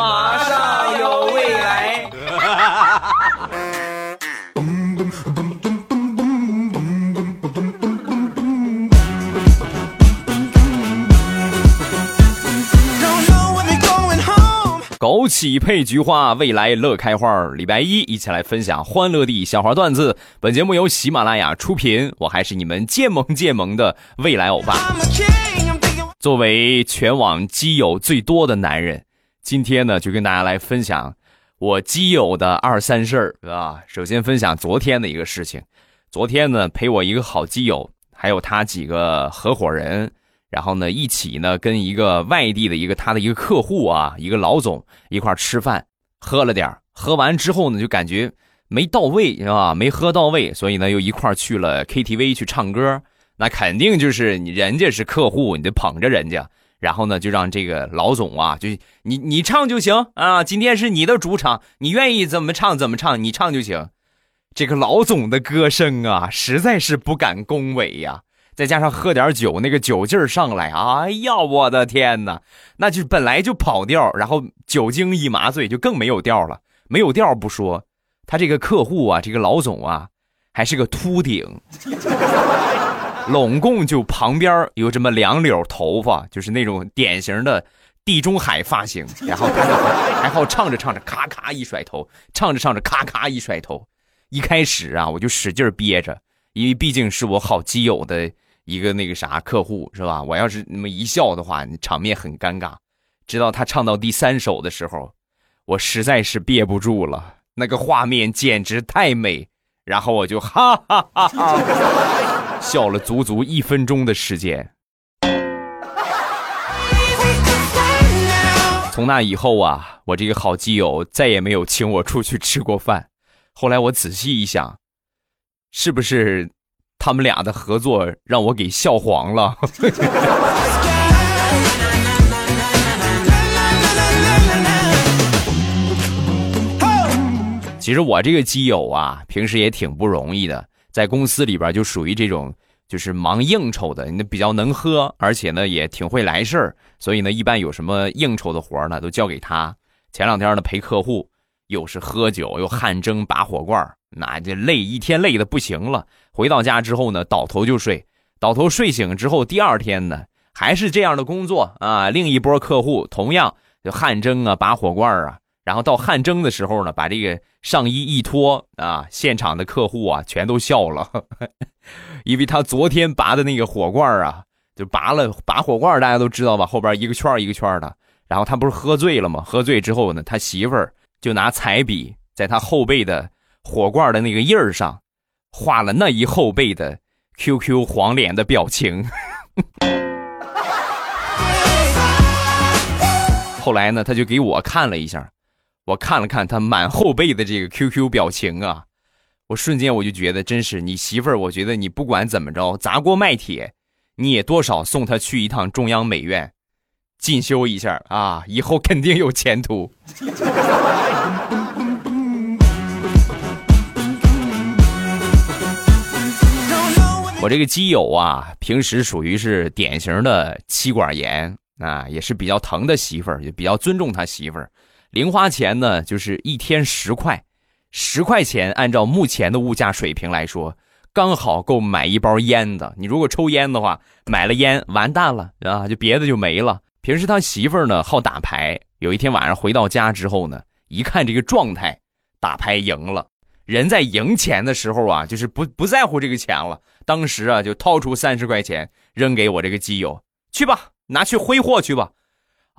马上有未来。枸杞配菊花，未来乐开花。礼拜一，一起来分享欢乐的笑话段子。本节目由喜马拉雅出品，我还是你们渐萌渐萌的未来欧巴。作为全网基友最多的男人，今天呢，就跟大家来分享我基友的二三事儿，啊。首先分享昨天的一个事情。昨天呢，陪我一个好基友，还有他几个合伙人。然后呢，一起呢跟一个外地的一个他的一个客户啊，一个老总一块吃饭，喝了点喝完之后呢，就感觉没到位，是吧？没喝到位，所以呢又一块去了 KTV 去唱歌。那肯定就是你人家是客户，你得捧着人家。然后呢，就让这个老总啊，就你你唱就行啊，今天是你的主场，你愿意怎么唱怎么唱，你唱就行。这个老总的歌声啊，实在是不敢恭维呀。再加上喝点酒，那个酒劲儿上来，哎呀，我的天哪！那就本来就跑调，然后酒精一麻醉，就更没有调了。没有调不说，他这个客户啊，这个老总啊，还是个秃顶，拢共就旁边有这么两绺头发，就是那种典型的地中海发型。然后他还好唱着唱着，咔咔一甩头，唱着唱着，咔咔一甩头。一开始啊，我就使劲憋着，因为毕竟是我好基友的。一个那个啥客户是吧？我要是那么一笑的话，场面很尴尬。直到他唱到第三首的时候，我实在是憋不住了，那个画面简直太美，然后我就哈哈哈哈笑了足足一分钟的时间。从那以后啊，我这个好基友再也没有请我出去吃过饭。后来我仔细一想，是不是？他们俩的合作让我给笑黄了。其实我这个基友啊，平时也挺不容易的，在公司里边就属于这种就是忙应酬的，那比较能喝，而且呢也挺会来事儿，所以呢一般有什么应酬的活呢都交给他。前两天呢陪客户，又是喝酒又汗蒸拔火罐那这累一天累的不行了，回到家之后呢，倒头就睡，倒头睡醒之后，第二天呢还是这样的工作啊。另一波客户同样就汗蒸啊，拔火罐啊，然后到汗蒸的时候呢，把这个上衣一脱啊，现场的客户啊全都笑了，因为他昨天拔的那个火罐啊，就拔了拔火罐，大家都知道吧，后边一个圈一个圈的，然后他不是喝醉了吗？喝醉之后呢，他媳妇儿就拿彩笔在他后背的。火罐的那个印儿上，画了那一后背的 QQ 黄脸的表情。后来呢，他就给我看了一下，我看了看他满后背的这个 QQ 表情啊，我瞬间我就觉得，真是你媳妇儿，我觉得你不管怎么着砸锅卖铁，你也多少送她去一趟中央美院进修一下啊，以后肯定有前途。我这个基友啊，平时属于是典型的妻管严啊，也是比较疼的媳妇儿，也比较尊重他媳妇儿。零花钱呢，就是一天十块，十块钱按照目前的物价水平来说，刚好够买一包烟的。你如果抽烟的话，买了烟完蛋了啊，就别的就没了。平时他媳妇儿呢好打牌，有一天晚上回到家之后呢，一看这个状态，打牌赢了。人在赢钱的时候啊，就是不不在乎这个钱了。当时啊，就掏出三十块钱扔给我这个基友，去吧，拿去挥霍去吧。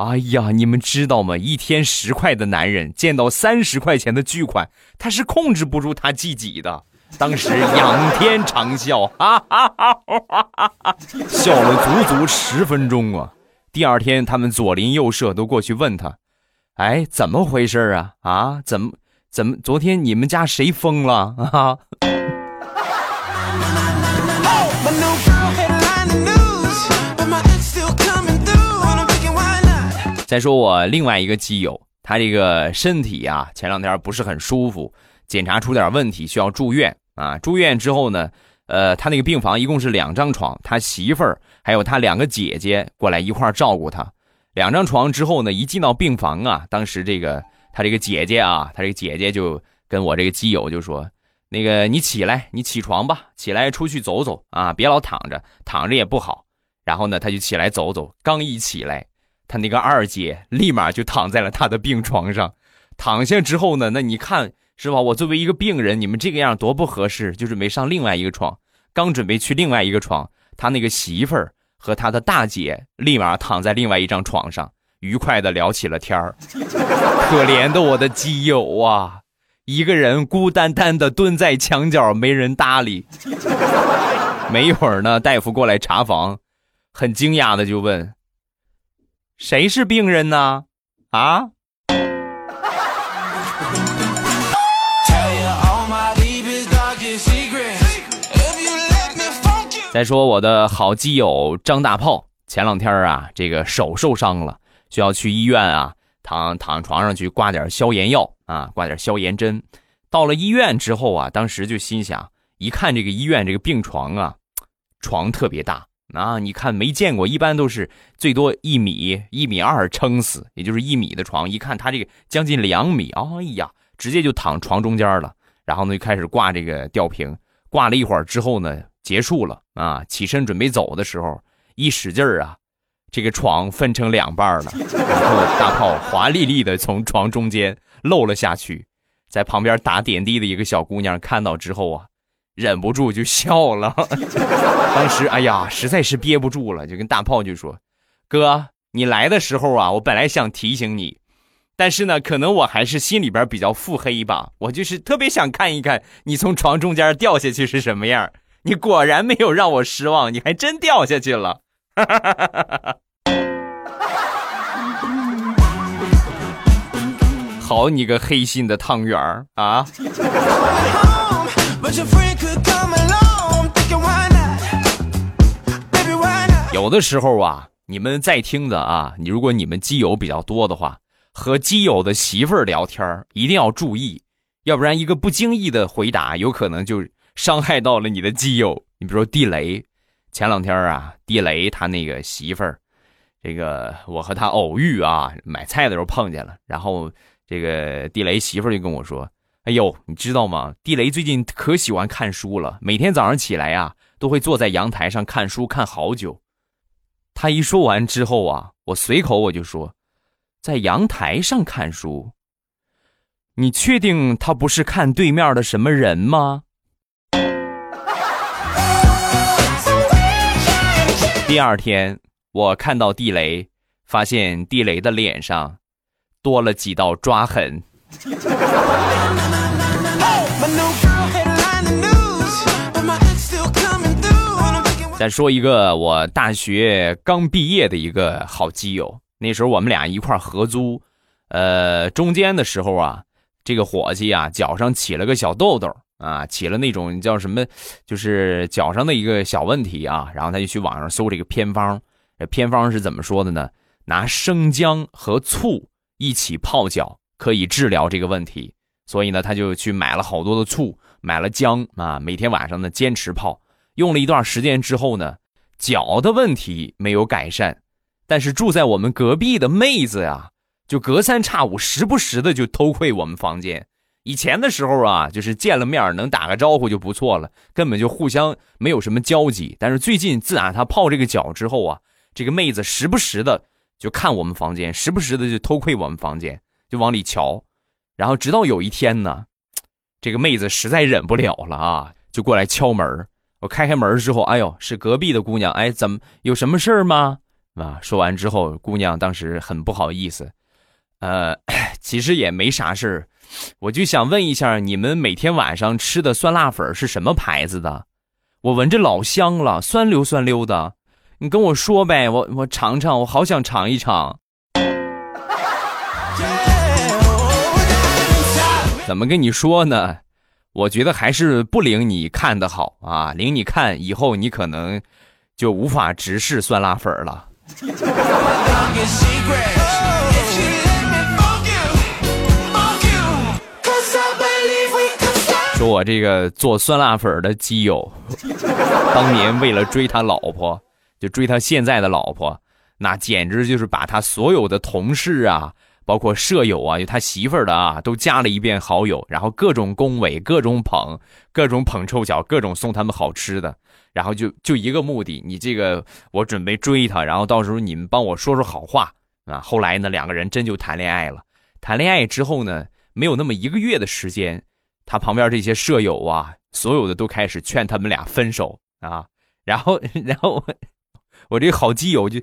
哎呀，你们知道吗？一天十块的男人见到三十块钱的巨款，他是控制不住他自己的。当时仰天长笑，哈哈哈哈哈，笑了足足十分钟啊。第二天，他们左邻右舍都过去问他，哎，怎么回事啊？啊，怎么？怎么？昨天你们家谁疯了啊？再说我另外一个基友，他这个身体啊，前两天不是很舒服，检查出点问题，需要住院啊。住院之后呢，呃，他那个病房一共是两张床，他媳妇儿还有他两个姐姐过来一块照顾他。两张床之后呢，一进到病房啊，当时这个他这个姐姐啊，他这个姐姐就跟我这个基友就说：“那个你起来，你起床吧，起来出去走走啊，别老躺着，躺着也不好。”然后呢，他就起来走走，刚一起来，他那个二姐立马就躺在了他的病床上。躺下之后呢，那你看是吧？我作为一个病人，你们这个样多不合适，就准备上另外一个床。刚准备去另外一个床，他那个媳妇儿。和他的大姐立马躺在另外一张床上，愉快的聊起了天儿。可怜的我的基友啊，一个人孤单单的蹲在墙角，没人搭理。没一会儿呢，大夫过来查房，很惊讶的就问：“谁是病人呢？”啊？再说我的好基友张大炮，前两天啊，这个手受伤了，需要去医院啊，躺躺床上去挂点消炎药啊，挂点消炎针。到了医院之后啊，当时就心想，一看这个医院这个病床啊，床特别大啊，你看没见过，一般都是最多一米一米二撑死，也就是一米的床，一看他这个将近两米，哎呀，直接就躺床中间了。然后呢，就开始挂这个吊瓶，挂了一会儿之后呢。结束了啊！起身准备走的时候，一使劲儿啊，这个床分成两半了，然后大炮华丽丽的从床中间漏了下去，在旁边打点滴的一个小姑娘看到之后啊，忍不住就笑了。当时哎呀，实在是憋不住了，就跟大炮就说：“哥，你来的时候啊，我本来想提醒你，但是呢，可能我还是心里边比较腹黑吧，我就是特别想看一看你从床中间掉下去是什么样。”你果然没有让我失望，你还真掉下去了。好你个黑心的汤圆儿啊！有的时候啊，你们在听的啊，你如果你们基友比较多的话，和基友的媳妇儿聊天一定要注意，要不然一个不经意的回答，有可能就。伤害到了你的基友，你比如说地雷，前两天啊，地雷他那个媳妇儿，这个我和他偶遇啊，买菜的时候碰见了，然后这个地雷媳妇儿就跟我说：“哎呦，你知道吗？地雷最近可喜欢看书了，每天早上起来呀，都会坐在阳台上看书看好久。”他一说完之后啊，我随口我就说：“在阳台上看书，你确定他不是看对面的什么人吗？”第二天，我看到地雷，发现地雷的脸上多了几道抓痕。再说一个，我大学刚毕业的一个好基友，那时候我们俩一块合租，呃，中间的时候啊，这个伙计啊脚上起了个小痘痘。啊，起了那种叫什么，就是脚上的一个小问题啊，然后他就去网上搜这个偏方，这偏方是怎么说的呢？拿生姜和醋一起泡脚可以治疗这个问题，所以呢，他就去买了好多的醋，买了姜啊，每天晚上呢坚持泡，用了一段时间之后呢，脚的问题没有改善，但是住在我们隔壁的妹子呀，就隔三差五，时不时的就偷窥我们房间。以前的时候啊，就是见了面能打个招呼就不错了，根本就互相没有什么交集。但是最近自打他泡这个脚之后啊，这个妹子时不时的就看我们房间，时不时的就偷窥我们房间，就往里瞧。然后直到有一天呢，这个妹子实在忍不了了啊，就过来敲门。我开开门之后，哎呦，是隔壁的姑娘。哎，怎么有什么事儿吗？啊，说完之后，姑娘当时很不好意思，呃，其实也没啥事儿。我就想问一下，你们每天晚上吃的酸辣粉是什么牌子的？我闻着老香了，酸溜酸溜的。你跟我说呗，我我尝尝，我好想尝一尝。怎么跟你说呢？我觉得还是不领你看的好啊，领你看以后你可能就无法直视酸辣粉了。说我这个做酸辣粉的基友，当年为了追他老婆，就追他现在的老婆，那简直就是把他所有的同事啊，包括舍友啊，就他媳妇儿的啊，都加了一遍好友，然后各种恭维，各种捧，各种捧臭脚，各种送他们好吃的，然后就就一个目的，你这个我准备追他，然后到时候你们帮我说说好话啊。后来呢，两个人真就谈恋爱了。谈恋爱之后呢，没有那么一个月的时间，他旁边这些舍友啊，所有的都开始劝他们俩分手啊。然后，然后我这好基友就。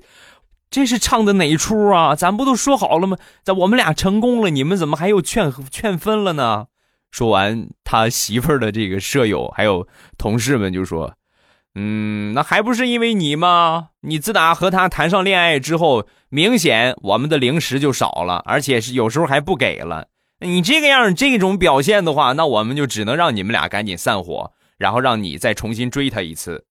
这是唱的哪出啊？咱不都说好了吗？咱我们俩成功了，你们怎么还有劝劝分了呢？说完，他媳妇的这个舍友还有同事们就说：“嗯，那还不是因为你吗？你自打和他谈上恋爱之后，明显我们的零食就少了，而且是有时候还不给了。你这个样这种表现的话，那我们就只能让你们俩赶紧散伙，然后让你再重新追他一次。”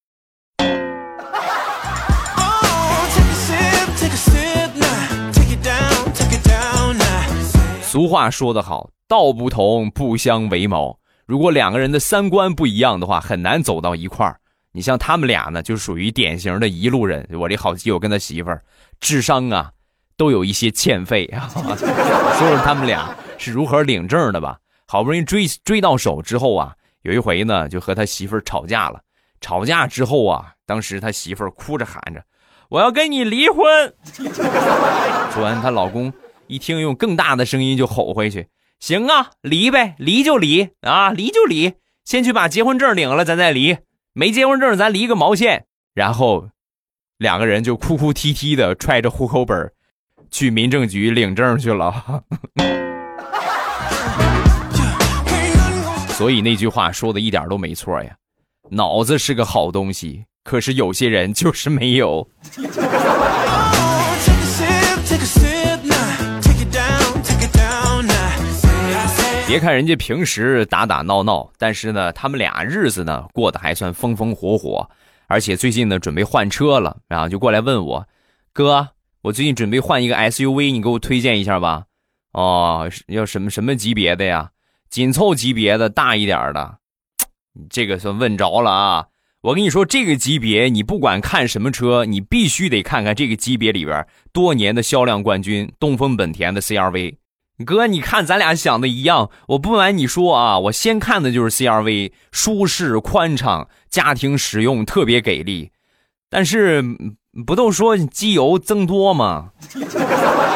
俗话说得好，道不同不相为谋。如果两个人的三观不一样的话，很难走到一块儿。你像他们俩呢，就属于典型的一路人。我这好基友跟他媳妇儿，智商啊，都有一些欠费啊。说说他们俩是如何领证的吧。好不容易追追到手之后啊，有一回呢，就和他媳妇儿吵架了。吵架之后啊，当时他媳妇儿哭着喊着：“我要跟你离婚。”说完，她老公。一听，用更大的声音就吼回去：“行啊，离呗，离就离啊，离就离，先去把结婚证领了，咱再离。没结婚证，咱离个毛线。”然后，两个人就哭哭啼啼的揣着户口本，去民政局领证去了。所以那句话说的一点都没错呀，脑子是个好东西，可是有些人就是没有。别看人家平时打打闹闹，但是呢，他们俩日子呢过得还算风风火火，而且最近呢准备换车了，然后就过来问我，哥，我最近准备换一个 SUV，你给我推荐一下吧。哦，要什么什么级别的呀？紧凑级别的，大一点的。这个算问着了啊！我跟你说，这个级别你不管看什么车，你必须得看看这个级别里边多年的销量冠军——东风本田的 CRV。哥，你看咱俩想的一样。我不瞒你说啊，我先看的就是 CRV，舒适宽敞，家庭使用特别给力。但是不都说机油增多吗？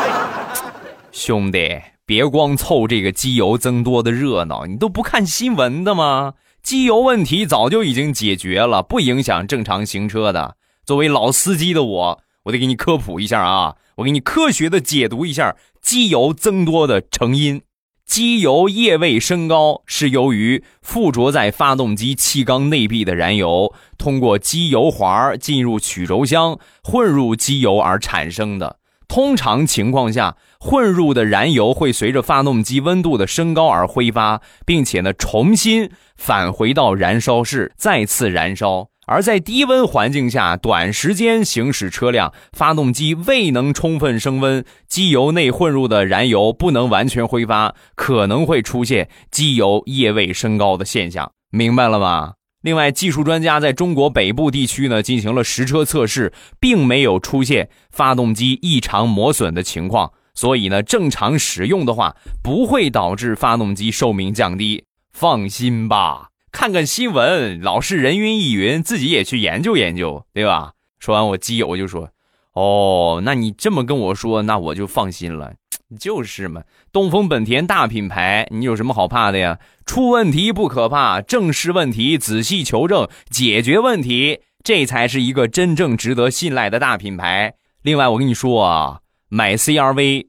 兄弟，别光凑这个机油增多的热闹，你都不看新闻的吗？机油问题早就已经解决了，不影响正常行车的。作为老司机的我，我得给你科普一下啊，我给你科学的解读一下。机油增多的成因，机油液位升高是由于附着在发动机气缸内壁的燃油通过机油环进入曲轴箱混入机油而产生的。通常情况下，混入的燃油会随着发动机温度的升高而挥发，并且呢重新返回到燃烧室再次燃烧。而在低温环境下，短时间行驶车辆，发动机未能充分升温，机油内混入的燃油不能完全挥发，可能会出现机油液位升高的现象。明白了吗？另外，技术专家在中国北部地区呢进行了实车测试，并没有出现发动机异常磨损的情况，所以呢，正常使用的话不会导致发动机寿命降低。放心吧。看看新闻，老是人云亦云，自己也去研究研究，对吧？说完，我基友就说：“哦，那你这么跟我说，那我就放心了。就是嘛，东风本田大品牌，你有什么好怕的呀？出问题不可怕，正视问题，仔细求证，解决问题，这才是一个真正值得信赖的大品牌。另外，我跟你说啊，买 CRV，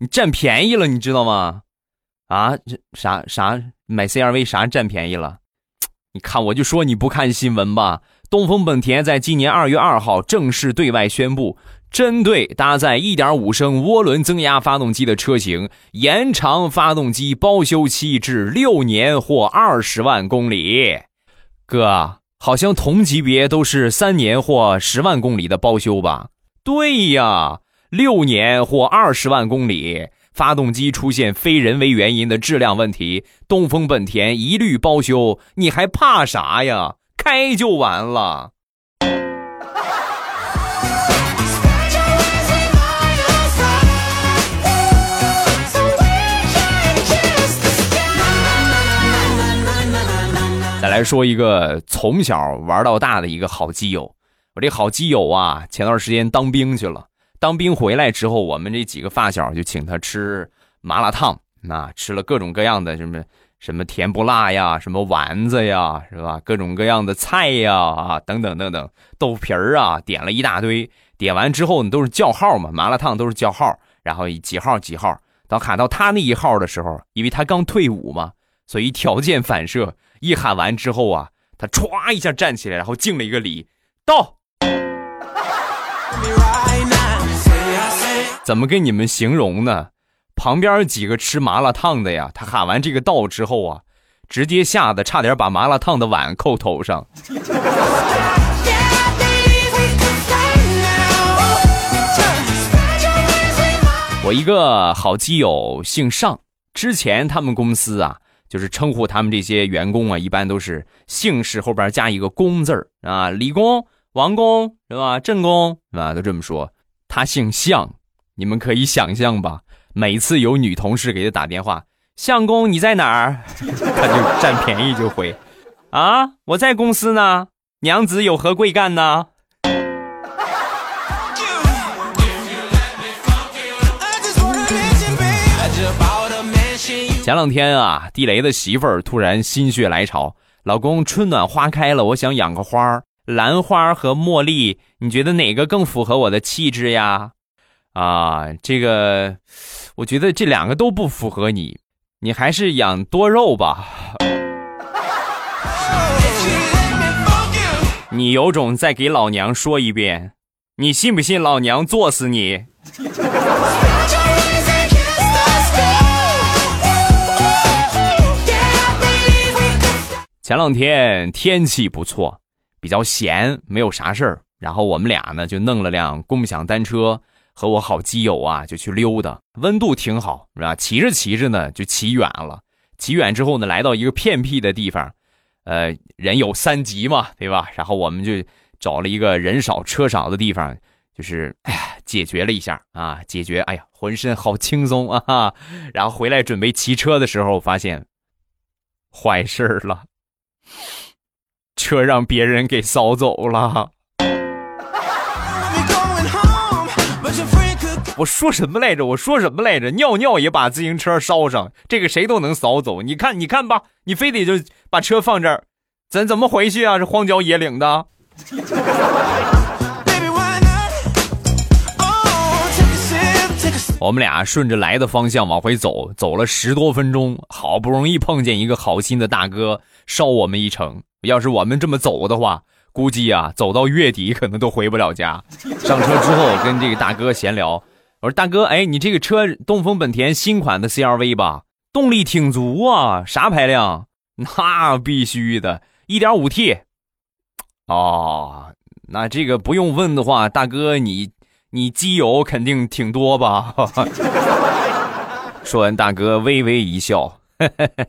你占便宜了，你知道吗？啊，这啥啥买 CRV 啥占便宜了？”你看，我就说你不看新闻吧。东风本田在今年二月二号正式对外宣布，针对搭载1.5升涡轮增压发动机的车型，延长发动机包修期至六年或二十万公里。哥，好像同级别都是三年或十万公里的包修吧？对呀，六年或二十万公里发动机出现非人为原因的质量问题东风本田一律包修你还怕啥呀？开就完了。再来说一个从小玩到大的一个好基友。我这好基友啊前段时间当兵去了。当兵回来之后，我们这几个发小就请他吃麻辣烫，那吃了各种各样的什么什么甜不辣呀，什么丸子呀，是吧？各种各样的菜呀，啊，等等等等，豆腐皮儿啊，点了一大堆。点完之后，你都是叫号嘛，麻辣烫都是叫号，然后几号几号。当喊到他那一号的时候，因为他刚退伍嘛，所以条件反射，一喊完之后啊，他歘一下站起来，然后敬了一个礼，到。怎么跟你们形容呢？旁边几个吃麻辣烫的呀，他喊完这个道之后啊，直接吓得差点把麻辣烫的碗扣头上。我一个好基友姓尚，之前他们公司啊，就是称呼他们这些员工啊，一般都是姓氏后边加一个工字啊，李工、王工是吧？郑工啊，都这么说。他姓向。你们可以想象吧，每次有女同事给他打电话，相公你在哪儿？他就占便宜就回，啊，我在公司呢，娘子有何贵干呢？前两天啊，地雷的媳妇儿突然心血来潮，老公春暖花开了，我想养个花儿兰花和茉莉，你觉得哪个更符合我的气质呀？啊，这个，我觉得这两个都不符合你，你还是养多肉吧。你有种再给老娘说一遍，你信不信老娘作死你？前两天天气不错，比较闲，没有啥事儿，然后我们俩呢就弄了辆共享单车。和我好基友啊，就去溜达，温度挺好，是吧？骑着骑着呢，就骑远了。骑远之后呢，来到一个偏僻的地方，呃，人有三急嘛，对吧？然后我们就找了一个人少车少的地方，就是哎呀，解决了一下啊，解决，哎呀，浑身好轻松啊。然后回来准备骑车的时候，发现坏事了，车让别人给扫走了。我说什么来着？我说什么来着？尿尿也把自行车烧上，这个谁都能扫走。你看，你看吧，你非得就把车放这儿，咱怎么回去啊？这荒郊野岭的。我们俩顺着来的方向往回走，走了十多分钟，好不容易碰见一个好心的大哥捎我们一程。要是我们这么走的话，估计啊，走到月底可能都回不了家。上车之后跟这个大哥闲聊。我说大哥，哎，你这个车东风本田新款的 CRV 吧，动力挺足啊，啥排量？那必须的，1.5T。哦，那这个不用问的话，大哥你你机油肯定挺多吧？说完，大哥微微一笑，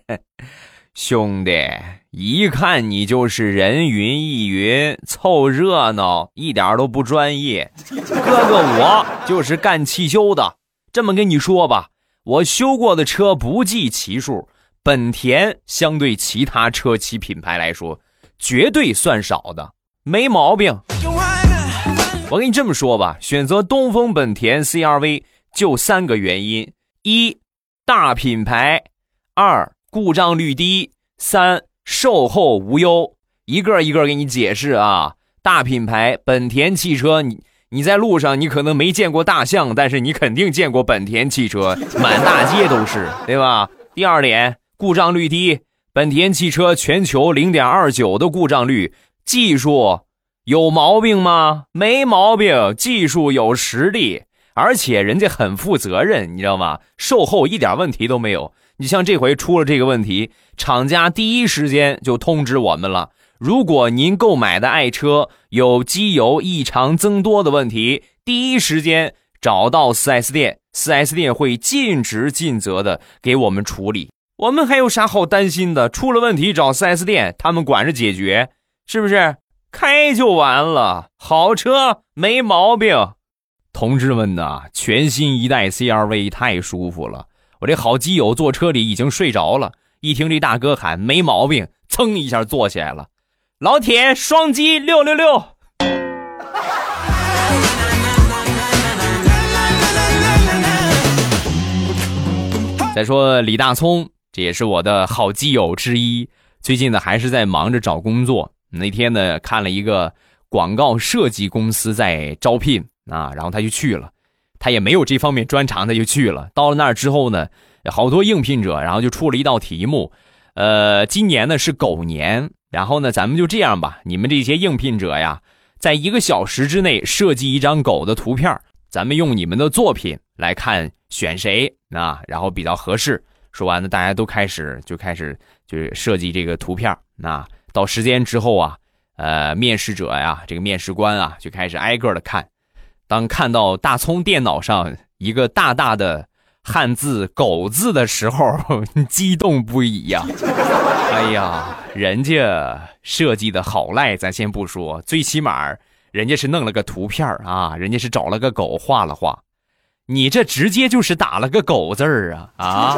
兄弟。一看你就是人云亦云，凑热闹，一点都不专业。哥哥，我就是干汽修的。这么跟你说吧，我修过的车不计其数，本田相对其他车企品牌来说，绝对算少的，没毛病。我跟你这么说吧，选择东风本田 CRV 就三个原因：一，大品牌；二，故障率低；三。售后无忧，一个一个给你解释啊！大品牌本田汽车，你你在路上你可能没见过大象，但是你肯定见过本田汽车，满大街都是，对吧？第二点，故障率低，本田汽车全球零点二九的故障率，技术有毛病吗？没毛病，技术有实力，而且人家很负责任，你知道吗？售后一点问题都没有。你像这回出了这个问题，厂家第一时间就通知我们了。如果您购买的爱车有机油异常增多的问题，第一时间找到 4S 店，4S 店会尽职尽责的给我们处理。我们还有啥好担心的？出了问题找 4S 店，他们管着解决，是不是？开就完了，好车没毛病。同志们呐，全新一代 CRV 太舒服了。我这好基友坐车里已经睡着了，一听这大哥喊没毛病，噌一下坐起来了。老铁，双击六六六。再说李大聪，这也是我的好基友之一。最近呢，还是在忙着找工作。那天呢，看了一个广告设计公司在招聘啊，然后他就去了。他也没有这方面专长，他就去了。到了那儿之后呢，好多应聘者，然后就出了一道题目。呃，今年呢是狗年，然后呢，咱们就这样吧，你们这些应聘者呀，在一个小时之内设计一张狗的图片，咱们用你们的作品来看选谁啊，然后比较合适。说完了，大家都开始就开始就是设计这个图片。那到时间之后啊，呃，面试者呀，这个面试官啊，就开始挨个的看。当看到大葱电脑上一个大大的汉字“狗”字的时候，激动不已呀！哎呀，人家设计的好赖，咱先不说，最起码人家是弄了个图片啊，人家是找了个狗画了画。你这直接就是打了个狗字儿啊啊！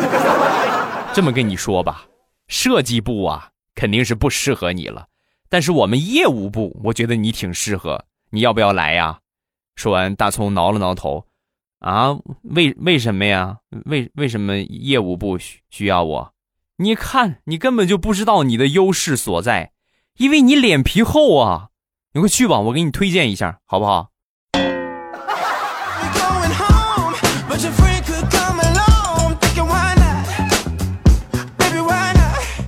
这么跟你说吧，设计部啊肯定是不适合你了，但是我们业务部，我觉得你挺适合，你要不要来呀？说完，大葱挠了挠头，啊，为为什么呀？为为什么业务部需需要我？你看，你根本就不知道你的优势所在，因为你脸皮厚啊！你快去吧，我给你推荐一下，好不好？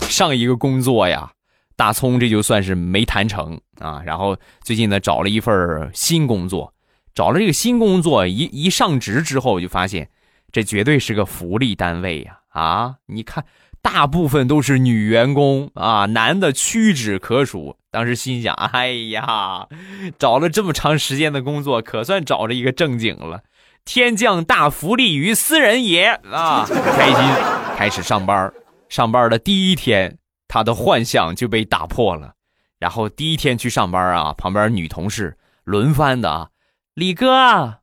上一个工作呀，大葱这就算是没谈成啊。然后最近呢，找了一份新工作，找了这个新工作，一一上职之后，就发现这绝对是个福利单位呀！啊，你看，大部分都是女员工啊，男的屈指可数。当时心想，哎呀，找了这么长时间的工作，可算找着一个正经了。天降大福利于斯人也啊，开心，开始上班。上班的第一天，他的幻想就被打破了。然后第一天去上班啊，旁边女同事轮番的啊，李哥啊，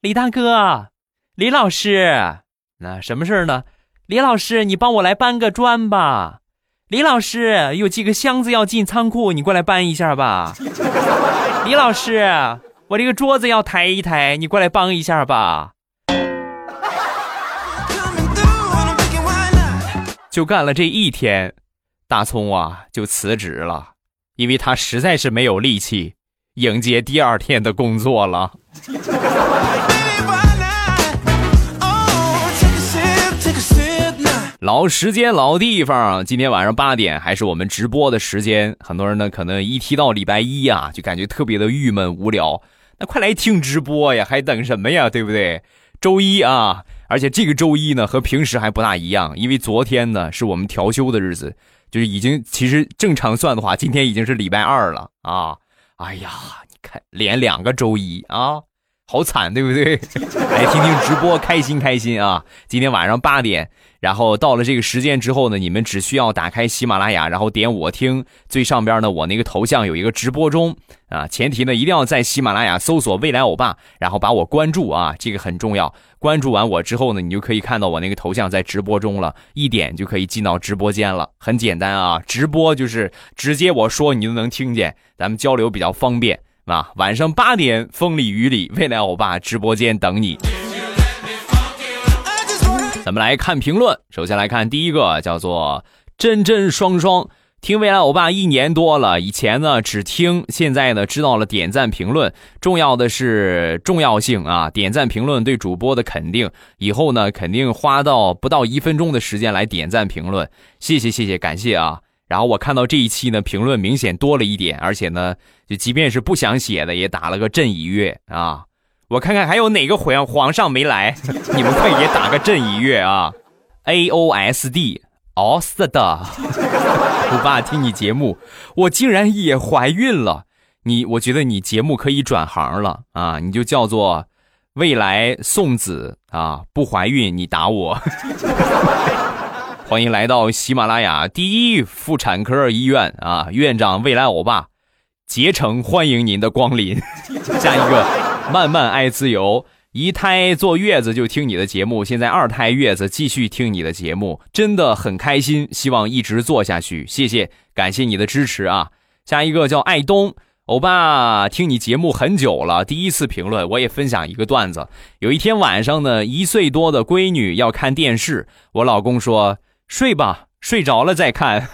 李大哥，李老师，那什么事儿呢？李老师，你帮我来搬个砖吧。李老师，有几个箱子要进仓库，你过来搬一下吧。李老师，我这个桌子要抬一抬，你过来帮一下吧。就干了这一天，大葱啊就辞职了，因为他实在是没有力气迎接第二天的工作了。老时间老地方，今天晚上八点还是我们直播的时间。很多人呢可能一提到礼拜一啊，就感觉特别的郁闷无聊。那快来听直播呀，还等什么呀？对不对？周一啊。而且这个周一呢，和平时还不大一样，因为昨天呢是我们调休的日子，就是已经其实正常算的话，今天已经是礼拜二了啊！哎呀，你看连两个周一啊，好惨，对不对？来听听直播，开心开心啊！今天晚上八点。然后到了这个时间之后呢，你们只需要打开喜马拉雅，然后点我听，最上边呢我那个头像有一个直播中啊，前提呢一定要在喜马拉雅搜索未来欧巴，然后把我关注啊，这个很重要。关注完我之后呢，你就可以看到我那个头像在直播中了，一点就可以进到直播间了，很简单啊，直播就是直接我说你就能听见，咱们交流比较方便啊。晚上八点风里雨里，未来欧巴直播间等你。咱们来看评论，首先来看第一个，叫做真真双双。听未来欧巴一年多了，以前呢只听，现在呢知道了点赞评论，重要的是重要性啊！点赞评论对主播的肯定，以后呢肯定花到不到一分钟的时间来点赞评论，谢谢谢谢，感谢啊！然后我看到这一期呢评论明显多了一点，而且呢就即便是不想写的也打了个震一月啊。我看看还有哪个皇皇上没来，你们快也打个震一月啊！A O S D，哦是的，我爸听你节目，我竟然也怀孕了。你，我觉得你节目可以转行了啊！你就叫做未来送子啊！不怀孕你打我。欢迎来到喜马拉雅第一妇产科医院啊！院长未来欧巴，竭诚欢迎您的光临。下一个。慢慢爱自由，一胎坐月子就听你的节目，现在二胎月子继续听你的节目，真的很开心，希望一直做下去。谢谢，感谢你的支持啊！下一个叫爱东欧巴，听你节目很久了，第一次评论，我也分享一个段子。有一天晚上呢，一岁多的闺女要看电视，我老公说睡吧，睡着了再看。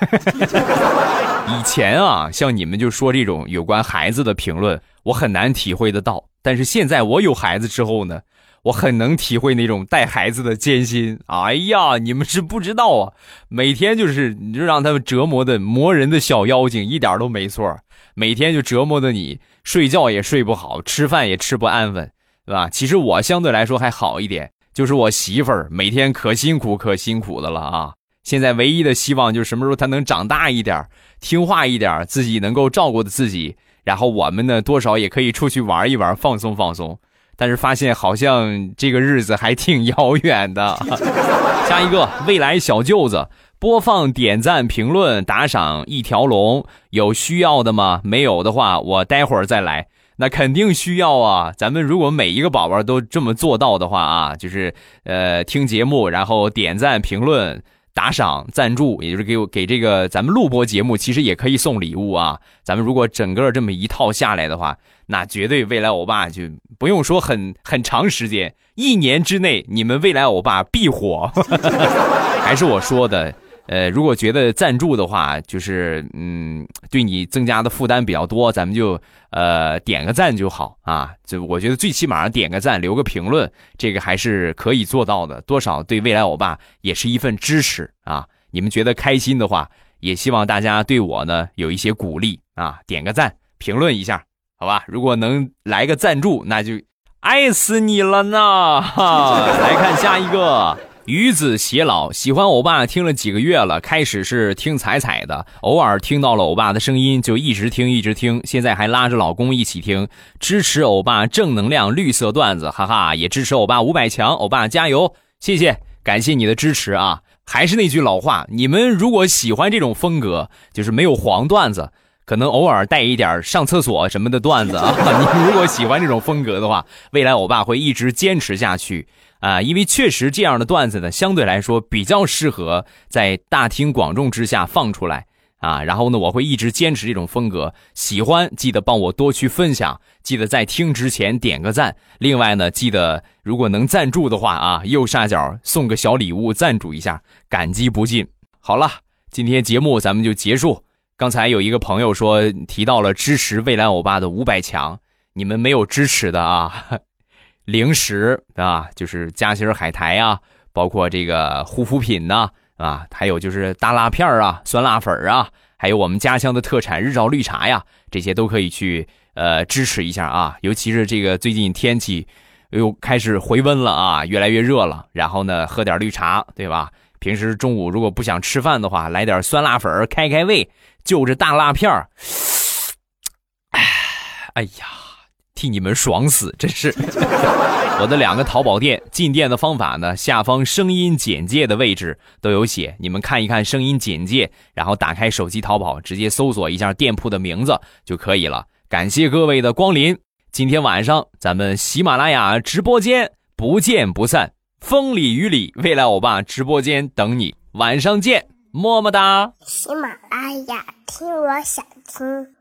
以前啊，像你们就说这种有关孩子的评论，我很难体会得到。但是现在我有孩子之后呢，我很能体会那种带孩子的艰辛。哎呀，你们是不知道啊，每天就是你就让他们折磨的磨人的小妖精，一点都没错。每天就折磨的你睡觉也睡不好，吃饭也吃不安稳，对吧？其实我相对来说还好一点，就是我媳妇儿每天可辛苦可辛苦的了啊。现在唯一的希望就是什么时候他能长大一点，听话一点，自己能够照顾的自己。然后我们呢，多少也可以出去玩一玩，放松放松。但是发现好像这个日子还挺遥远的。下一个，未来小舅子，播放、点赞、评论、打赏一条龙，有需要的吗？没有的话，我待会儿再来。那肯定需要啊！咱们如果每一个宝宝都这么做到的话啊，就是呃，听节目，然后点赞、评论。打赏赞助，也就是给我给这个咱们录播节目，其实也可以送礼物啊。咱们如果整个这么一套下来的话，那绝对未来欧巴就不用说很很长时间，一年之内你们未来欧巴必火。还是我说的。呃，如果觉得赞助的话，就是嗯，对你增加的负担比较多，咱们就呃点个赞就好啊。就我觉得最起码点个赞，留个评论，这个还是可以做到的。多少对未来欧巴也是一份支持啊。你们觉得开心的话，也希望大家对我呢有一些鼓励啊。点个赞，评论一下，好吧？如果能来个赞助，那就爱死你了呢。哈，来看下一个。鱼子偕老，喜欢欧巴听了几个月了。开始是听彩彩的，偶尔听到了欧巴的声音，就一直听一直听。现在还拉着老公一起听，支持欧巴正能量绿色段子，哈哈，也支持欧巴五百强，欧巴加油，谢谢，感谢你的支持啊！还是那句老话，你们如果喜欢这种风格，就是没有黄段子，可能偶尔带一点上厕所什么的段子啊。你如果喜欢这种风格的话，未来欧巴会一直坚持下去。啊，因为确实这样的段子呢，相对来说比较适合在大庭广众之下放出来啊。然后呢，我会一直坚持这种风格。喜欢记得帮我多去分享，记得在听之前点个赞。另外呢，记得如果能赞助的话啊，右下角送个小礼物赞助一下，感激不尽。好了，今天节目咱们就结束。刚才有一个朋友说提到了支持未来欧巴的五百强，你们没有支持的啊。零食啊，就是夹心海苔啊，包括这个护肤品呐，啊，还有就是大辣片啊、酸辣粉啊，还有我们家乡的特产日照绿茶呀，这些都可以去呃支持一下啊。尤其是这个最近天气又开始回温了啊，越来越热了，然后呢喝点绿茶，对吧？平时中午如果不想吃饭的话，来点酸辣粉开开胃，就着大辣片哎，哎呀。替你们爽死，真是！我的两个淘宝店进店的方法呢，下方声音简介的位置都有写，你们看一看声音简介，然后打开手机淘宝，直接搜索一下店铺的名字就可以了。感谢各位的光临，今天晚上咱们喜马拉雅直播间不见不散，风里雨里，未来欧巴直播间等你，晚上见，么么哒！喜马拉雅听，我想听。